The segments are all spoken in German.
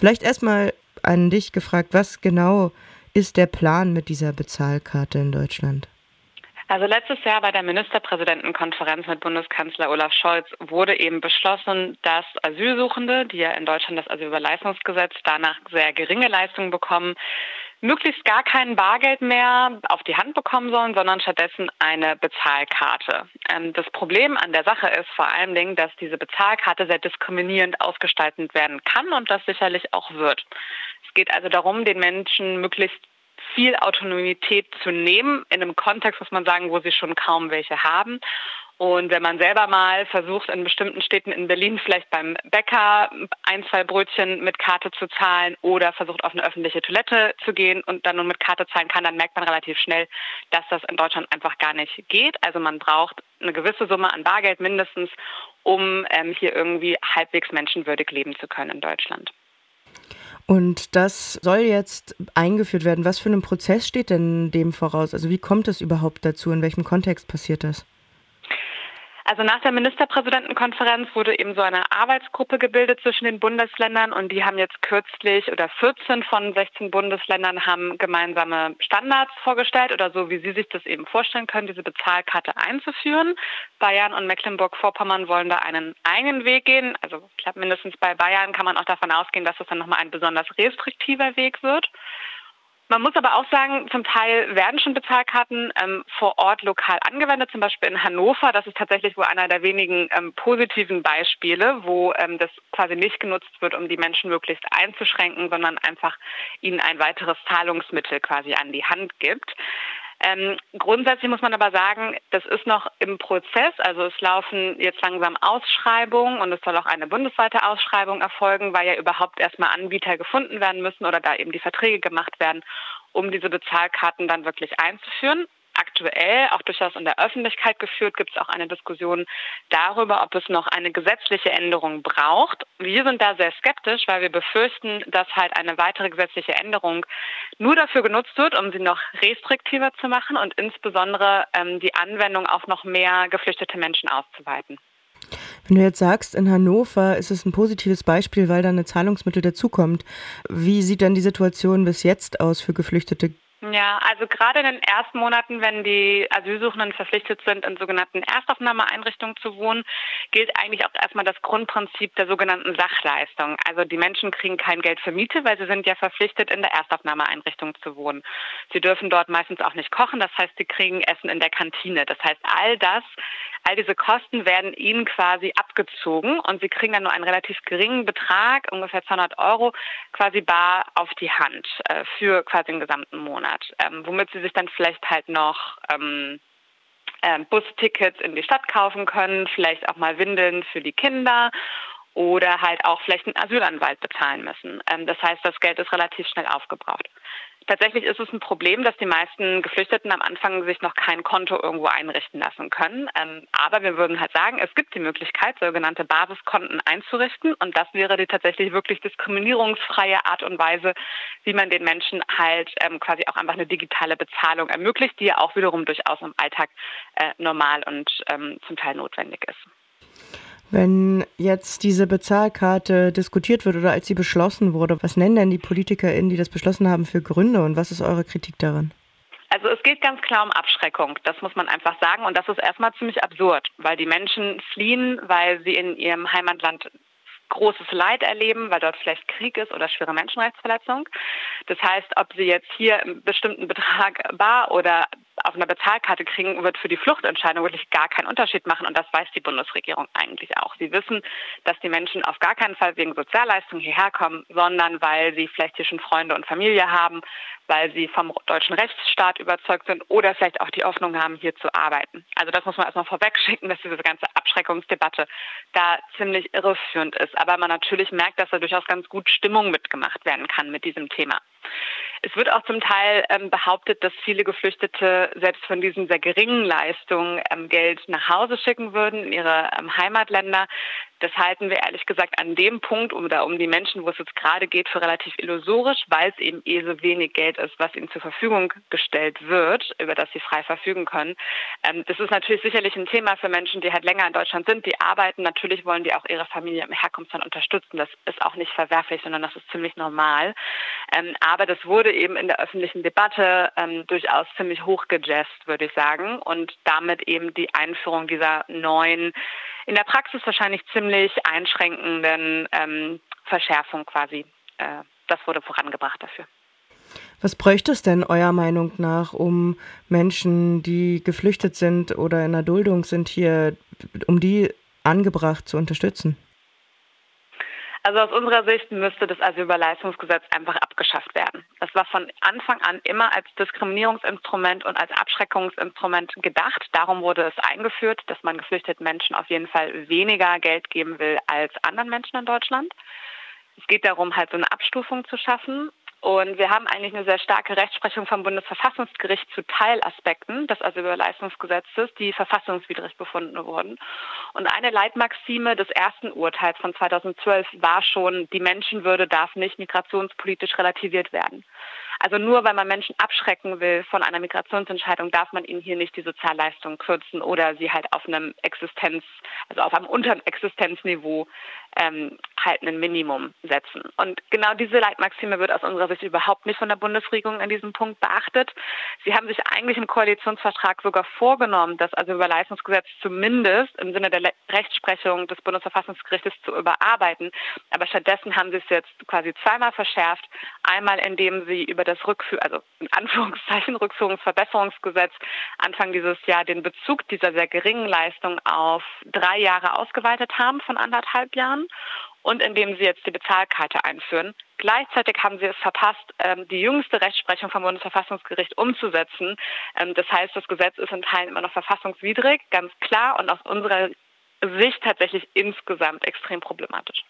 Vielleicht erstmal an dich gefragt, was genau ist der Plan mit dieser Bezahlkarte in Deutschland? Also letztes Jahr bei der Ministerpräsidentenkonferenz mit Bundeskanzler Olaf Scholz wurde eben beschlossen, dass Asylsuchende, die ja in Deutschland das Asylüberleistungsgesetz danach sehr geringe Leistungen bekommen, möglichst gar kein Bargeld mehr auf die Hand bekommen sollen, sondern stattdessen eine Bezahlkarte. Ähm, das Problem an der Sache ist vor allen Dingen, dass diese Bezahlkarte sehr diskriminierend ausgestaltet werden kann und das sicherlich auch wird. Es geht also darum, den Menschen möglichst viel Autonomität zu nehmen, in einem Kontext, muss man sagen, wo sie schon kaum welche haben. Und wenn man selber mal versucht, in bestimmten Städten in Berlin vielleicht beim Bäcker ein, zwei Brötchen mit Karte zu zahlen oder versucht, auf eine öffentliche Toilette zu gehen und dann nur mit Karte zahlen kann, dann merkt man relativ schnell, dass das in Deutschland einfach gar nicht geht. Also man braucht eine gewisse Summe an Bargeld mindestens, um ähm, hier irgendwie halbwegs menschenwürdig leben zu können in Deutschland. Und das soll jetzt eingeführt werden. Was für ein Prozess steht denn dem voraus? Also wie kommt es überhaupt dazu? In welchem Kontext passiert das? Also nach der Ministerpräsidentenkonferenz wurde eben so eine Arbeitsgruppe gebildet zwischen den Bundesländern und die haben jetzt kürzlich oder 14 von 16 Bundesländern haben gemeinsame Standards vorgestellt oder so, wie sie sich das eben vorstellen können, diese Bezahlkarte einzuführen. Bayern und Mecklenburg-Vorpommern wollen da einen eigenen Weg gehen. Also ich glaube, mindestens bei Bayern kann man auch davon ausgehen, dass das dann nochmal ein besonders restriktiver Weg wird. Man muss aber auch sagen, zum Teil werden schon Bezahlkarten ähm, vor Ort lokal angewendet, zum Beispiel in Hannover. Das ist tatsächlich wohl einer der wenigen ähm, positiven Beispiele, wo ähm, das quasi nicht genutzt wird, um die Menschen möglichst einzuschränken, sondern einfach ihnen ein weiteres Zahlungsmittel quasi an die Hand gibt. Ähm, grundsätzlich muss man aber sagen, das ist noch im Prozess. Also es laufen jetzt langsam Ausschreibungen und es soll auch eine bundesweite Ausschreibung erfolgen, weil ja überhaupt erstmal Anbieter gefunden werden müssen oder da eben die Verträge gemacht werden, um diese Bezahlkarten dann wirklich einzuführen aktuell auch durchaus in der Öffentlichkeit geführt, gibt es auch eine Diskussion darüber, ob es noch eine gesetzliche Änderung braucht. Wir sind da sehr skeptisch, weil wir befürchten, dass halt eine weitere gesetzliche Änderung nur dafür genutzt wird, um sie noch restriktiver zu machen und insbesondere ähm, die Anwendung auf noch mehr geflüchtete Menschen auszuweiten. Wenn du jetzt sagst, in Hannover ist es ein positives Beispiel, weil da eine Zahlungsmittel dazukommt. Wie sieht denn die Situation bis jetzt aus für Geflüchtete? Ja, also gerade in den ersten Monaten, wenn die Asylsuchenden verpflichtet sind, in sogenannten Erstaufnahmeeinrichtungen zu wohnen, gilt eigentlich auch erstmal das Grundprinzip der sogenannten Sachleistung. Also die Menschen kriegen kein Geld für Miete, weil sie sind ja verpflichtet, in der Erstaufnahmeeinrichtung zu wohnen. Sie dürfen dort meistens auch nicht kochen, das heißt, sie kriegen Essen in der Kantine. Das heißt, all das, all diese Kosten werden ihnen quasi abgezogen und sie kriegen dann nur einen relativ geringen Betrag, ungefähr 200 Euro, quasi bar auf die Hand äh, für quasi den gesamten Monat. Ähm, womit sie sich dann vielleicht halt noch ähm, äh, Bustickets in die Stadt kaufen können, vielleicht auch mal Windeln für die Kinder oder halt auch vielleicht einen Asylanwalt bezahlen müssen. Ähm, das heißt, das Geld ist relativ schnell aufgebraucht. Tatsächlich ist es ein Problem, dass die meisten Geflüchteten am Anfang sich noch kein Konto irgendwo einrichten lassen können. Ähm, aber wir würden halt sagen, es gibt die Möglichkeit, sogenannte Basiskonten einzurichten. Und das wäre die tatsächlich wirklich diskriminierungsfreie Art und Weise, wie man den Menschen halt ähm, quasi auch einfach eine digitale Bezahlung ermöglicht, die ja auch wiederum durchaus im Alltag äh, normal und zum Teil notwendig ist. Wenn jetzt diese Bezahlkarte diskutiert wird oder als sie beschlossen wurde, was nennen denn die PolitikerInnen, die das beschlossen haben, für Gründe und was ist eure Kritik darin? Also es geht ganz klar um Abschreckung, das muss man einfach sagen. Und das ist erstmal ziemlich absurd, weil die Menschen fliehen, weil sie in ihrem Heimatland großes Leid erleben, weil dort vielleicht Krieg ist oder schwere Menschenrechtsverletzung. Das heißt, ob sie jetzt hier einen bestimmten Betrag bar oder auf einer Bezahlkarte kriegen, wird für die Fluchtentscheidung wirklich gar keinen Unterschied machen. Und das weiß die Bundesregierung eigentlich auch. Sie wissen, dass die Menschen auf gar keinen Fall wegen Sozialleistungen hierher kommen, sondern weil sie vielleicht hier schon Freunde und Familie haben, weil sie vom deutschen Rechtsstaat überzeugt sind oder vielleicht auch die Hoffnung haben, hier zu arbeiten. Also das muss man erstmal vorwegschicken, dass diese ganze Abschreckungsdebatte da ziemlich irreführend ist. Aber man natürlich merkt, dass da durchaus ganz gut Stimmung mitgemacht werden kann mit diesem Thema. Es wird auch zum Teil ähm, behauptet, dass viele Geflüchtete selbst von diesen sehr geringen Leistungen ähm, Geld nach Hause schicken würden in ihre ähm, Heimatländer. Das halten wir ehrlich gesagt an dem Punkt oder um die Menschen, wo es jetzt gerade geht, für relativ illusorisch, weil es eben eh so wenig Geld ist, was ihnen zur Verfügung gestellt wird, über das sie frei verfügen können. Ähm, das ist natürlich sicherlich ein Thema für Menschen, die halt länger in Deutschland sind, die arbeiten. Natürlich wollen die auch ihre Familie im Herkunftsland unterstützen. Das ist auch nicht verwerflich, sondern das ist ziemlich normal. Ähm, aber das wurde eben in der öffentlichen Debatte ähm, durchaus ziemlich hochgejazzt, würde ich sagen. Und damit eben die Einführung dieser neuen in der Praxis wahrscheinlich ziemlich einschränkenden ähm, Verschärfung quasi. Äh, das wurde vorangebracht dafür. Was bräuchte es denn eurer Meinung nach, um Menschen, die geflüchtet sind oder in der Duldung sind hier, um die angebracht zu unterstützen? Also aus unserer Sicht müsste das Asylüberleistungsgesetz einfach abgeschafft werden. Das war von Anfang an immer als Diskriminierungsinstrument und als Abschreckungsinstrument gedacht. Darum wurde es eingeführt, dass man geflüchteten Menschen auf jeden Fall weniger Geld geben will als anderen Menschen in Deutschland. Es geht darum, halt so eine Abstufung zu schaffen. Und wir haben eigentlich eine sehr starke Rechtsprechung vom Bundesverfassungsgericht zu Teilaspekten des Asylleistungsgesetzes, die verfassungswidrig befunden wurden. Und eine Leitmaxime des ersten Urteils von 2012 war schon, die Menschenwürde darf nicht migrationspolitisch relativiert werden. Also nur weil man Menschen abschrecken will von einer Migrationsentscheidung, darf man ihnen hier nicht die Sozialleistungen kürzen oder sie halt auf einem Existenz, also auf einem unteren Existenzniveau ähm, halt ein Minimum setzen. Und genau diese Leitmaxime wird aus unserer Sicht überhaupt nicht von der Bundesregierung in diesem Punkt beachtet. Sie haben sich eigentlich im Koalitionsvertrag sogar vorgenommen, das also über Leistungsgesetz zumindest im Sinne der Rechtsprechung des Bundesverfassungsgerichtes zu überarbeiten. Aber stattdessen haben sie es jetzt quasi zweimal verschärft. Einmal, indem sie über das Rückführ, also in Anführungszeichen Rückführungsverbesserungsgesetz Anfang dieses Jahr den Bezug dieser sehr geringen Leistung auf drei Jahre ausgeweitet haben von anderthalb Jahren und indem sie jetzt die Bezahlkarte einführen. Gleichzeitig haben sie es verpasst, ähm, die jüngste Rechtsprechung vom Bundesverfassungsgericht umzusetzen. Ähm, das heißt, das Gesetz ist in Teilen immer noch verfassungswidrig, ganz klar und aus unserer Sicht tatsächlich insgesamt extrem problematisch.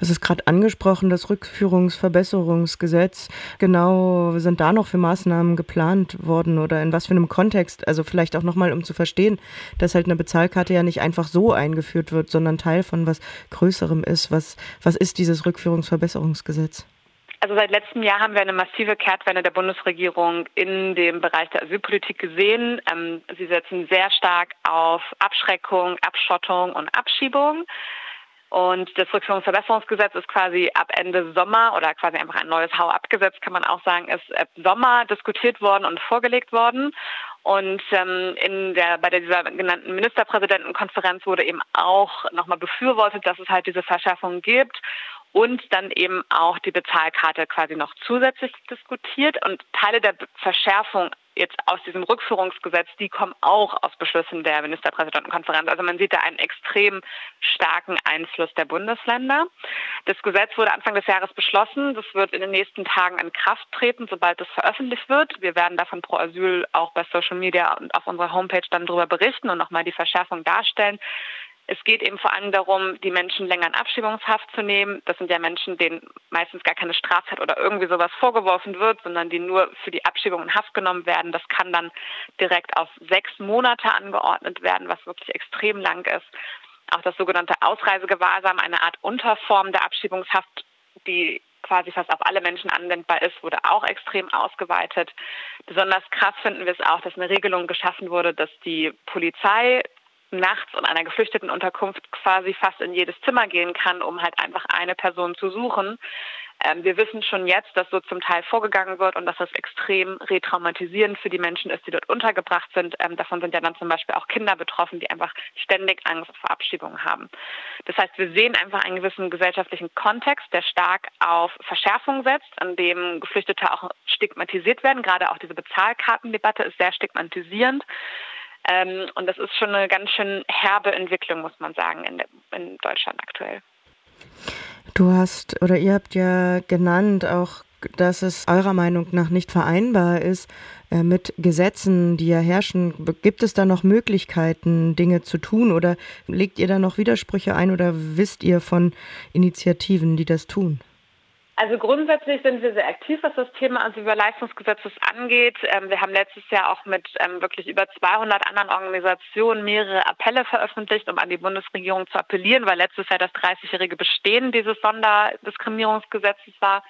Hast es gerade angesprochen, das Rückführungsverbesserungsgesetz. Genau, sind da noch für Maßnahmen geplant worden oder in was für einem Kontext? Also vielleicht auch nochmal, um zu verstehen, dass halt eine Bezahlkarte ja nicht einfach so eingeführt wird, sondern Teil von was Größerem ist. Was, was ist dieses Rückführungsverbesserungsgesetz? Also seit letztem Jahr haben wir eine massive Kehrtwende der Bundesregierung in dem Bereich der Asylpolitik gesehen. Ähm, sie setzen sehr stark auf Abschreckung, Abschottung und Abschiebung. Und das Rückführungsverbesserungsgesetz ist quasi ab Ende Sommer oder quasi einfach ein neues Hau-Ab-Gesetz, kann man auch sagen, ist ab Sommer diskutiert worden und vorgelegt worden. Und ähm, in der, bei dieser genannten Ministerpräsidentenkonferenz wurde eben auch nochmal befürwortet, dass es halt diese Verschärfung gibt und dann eben auch die Bezahlkarte quasi noch zusätzlich diskutiert. Und Teile der Verschärfung jetzt aus diesem Rückführungsgesetz, die kommen auch aus Beschlüssen der Ministerpräsidentenkonferenz. Also man sieht da einen extrem starken Einfluss der Bundesländer. Das Gesetz wurde Anfang des Jahres beschlossen. Das wird in den nächsten Tagen in Kraft treten, sobald es veröffentlicht wird. Wir werden davon pro Asyl auch bei Social Media und auf unserer Homepage dann darüber berichten und nochmal die Verschärfung darstellen. Es geht eben vor allem darum, die Menschen länger in Abschiebungshaft zu nehmen. Das sind ja Menschen, denen meistens gar keine Straftat oder irgendwie sowas vorgeworfen wird, sondern die nur für die Abschiebung in Haft genommen werden. Das kann dann direkt auf sechs Monate angeordnet werden, was wirklich extrem lang ist. Auch das sogenannte Ausreisegewahrsam, eine Art Unterform der Abschiebungshaft, die quasi fast auf alle Menschen anwendbar ist, wurde auch extrem ausgeweitet. Besonders krass finden wir es auch, dass eine Regelung geschaffen wurde, dass die Polizei nachts in einer geflüchteten Unterkunft quasi fast in jedes Zimmer gehen kann, um halt einfach eine Person zu suchen. Ähm, wir wissen schon jetzt, dass so zum Teil vorgegangen wird und dass das extrem retraumatisierend für die Menschen ist, die dort untergebracht sind. Ähm, davon sind ja dann zum Beispiel auch Kinder betroffen, die einfach ständig Angst vor Abschiebung haben. Das heißt, wir sehen einfach einen gewissen gesellschaftlichen Kontext, der stark auf Verschärfung setzt, an dem Geflüchtete auch stigmatisiert werden. Gerade auch diese Bezahlkartendebatte ist sehr stigmatisierend. Ähm, und das ist schon eine ganz schön herbe Entwicklung, muss man sagen, in, in Deutschland aktuell. Du hast oder ihr habt ja genannt auch, dass es eurer Meinung nach nicht vereinbar ist äh, mit Gesetzen, die ja herrschen. Gibt es da noch Möglichkeiten, Dinge zu tun oder legt ihr da noch Widersprüche ein oder wisst ihr von Initiativen, die das tun? Also grundsätzlich sind wir sehr aktiv, was das Thema Asylüberleistungsgesetzes angeht. Ähm, wir haben letztes Jahr auch mit ähm, wirklich über 200 anderen Organisationen mehrere Appelle veröffentlicht, um an die Bundesregierung zu appellieren, weil letztes Jahr das 30-jährige Bestehen dieses Sonderdiskriminierungsgesetzes war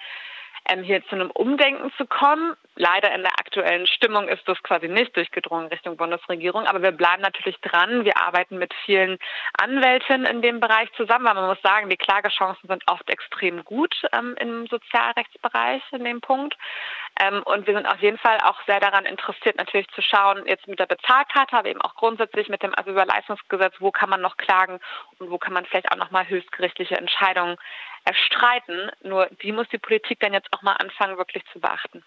ähm, hier zu einem Umdenken zu kommen. Leider in der aktuellen Stimmung ist das quasi nicht durchgedrungen Richtung Bundesregierung, aber wir bleiben natürlich dran. Wir arbeiten mit vielen Anwältinnen in dem Bereich zusammen, weil man muss sagen, die Klagechancen sind oft extrem gut ähm, im Sozialrechtsbereich in dem Punkt. Ähm, und wir sind auf jeden Fall auch sehr daran interessiert, natürlich zu schauen, jetzt mit der Bezahlkarte, aber eben auch grundsätzlich mit dem Asylüberleistungsgesetz, wo kann man noch klagen und wo kann man vielleicht auch nochmal höchstgerichtliche Entscheidungen erstreiten. Nur die muss die Politik dann jetzt auch mal anfangen, wirklich zu beachten.